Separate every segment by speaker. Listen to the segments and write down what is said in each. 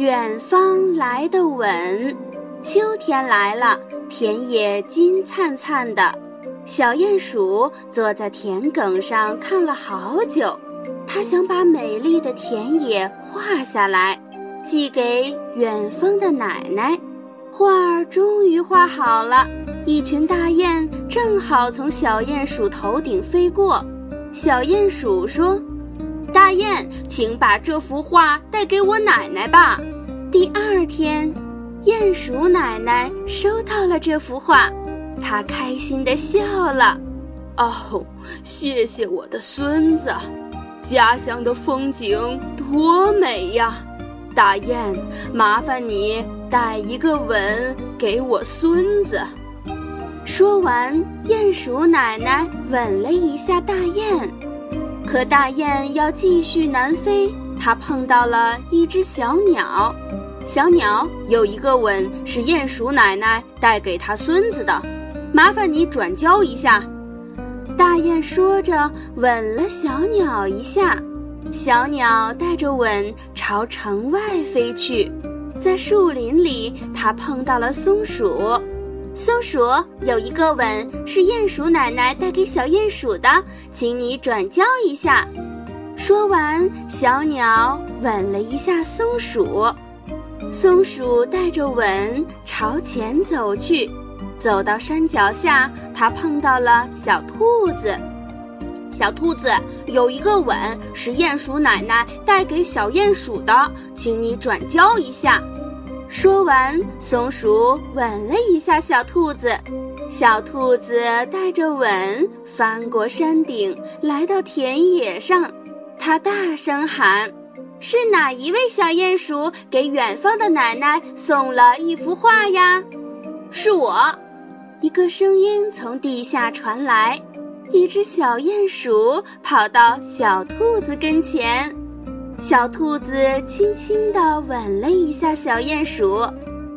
Speaker 1: 远方来的吻，秋天来了，田野金灿灿的。小鼹鼠坐在田埂上看了好久，它想把美丽的田野画下来，寄给远方的奶奶。画儿终于画好了。一群大雁正好从小鼹鼠头顶飞过，小鼹鼠说：“大雁，请把这幅画带给我奶奶吧。”第二天，鼹鼠奶奶收到了这幅画，她开心地笑了：“
Speaker 2: 哦，谢谢我的孙子，家乡的风景多美呀！大雁，麻烦你带一个吻给我孙子。”
Speaker 1: 说完，鼹鼠奶奶吻了一下大雁，可大雁要继续南飞，它碰到了一只小鸟。小鸟有一个吻是鼹鼠奶奶带给它孙子的，麻烦你转交一下。大雁说着，吻了小鸟一下，小鸟带着吻朝城外飞去。在树林里，它碰到了松鼠。松鼠有一个吻是鼹鼠奶奶带给小鼹鼠的，请你转交一下。说完，小鸟吻了一下松鼠，松鼠带着吻朝前走去。走到山脚下，它碰到了小兔子。小兔子有一个吻是鼹鼠奶奶带给小鼹鼠的，请你转交一下。说完，松鼠吻了一下小兔子，小兔子带着吻翻过山顶，来到田野上。它大声喊：“是哪一位小鼹鼠给远方的奶奶送了一幅画呀？”“
Speaker 2: 是我。”
Speaker 1: 一个声音从地下传来。一只小鼹鼠跑到小兔子跟前。小兔子轻轻地吻了一下小鼹鼠，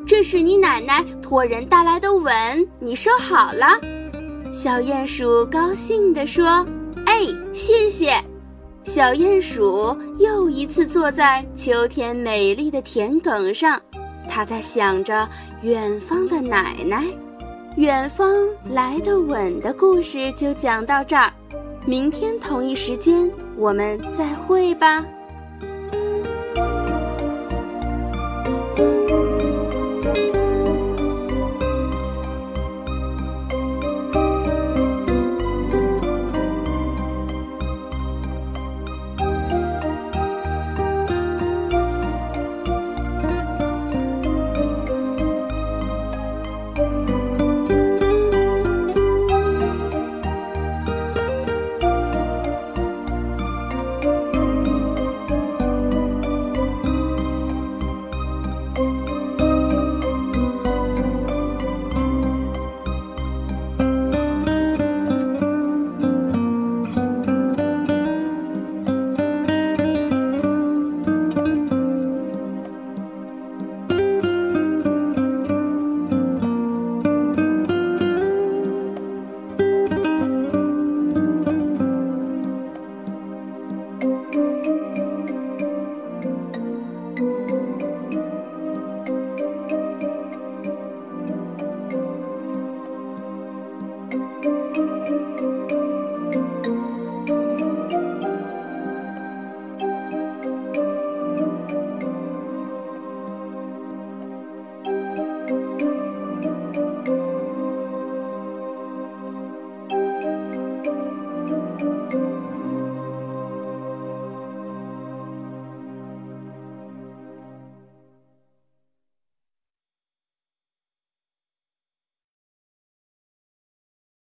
Speaker 1: 这是你奶奶托人带来的吻，你收好了。小鼹鼠高兴地说：“哎，谢谢。”小鼹鼠又一次坐在秋天美丽的田埂上，它在想着远方的奶奶。远方来的吻的故事就讲到这儿，明天同一时间我们再会吧。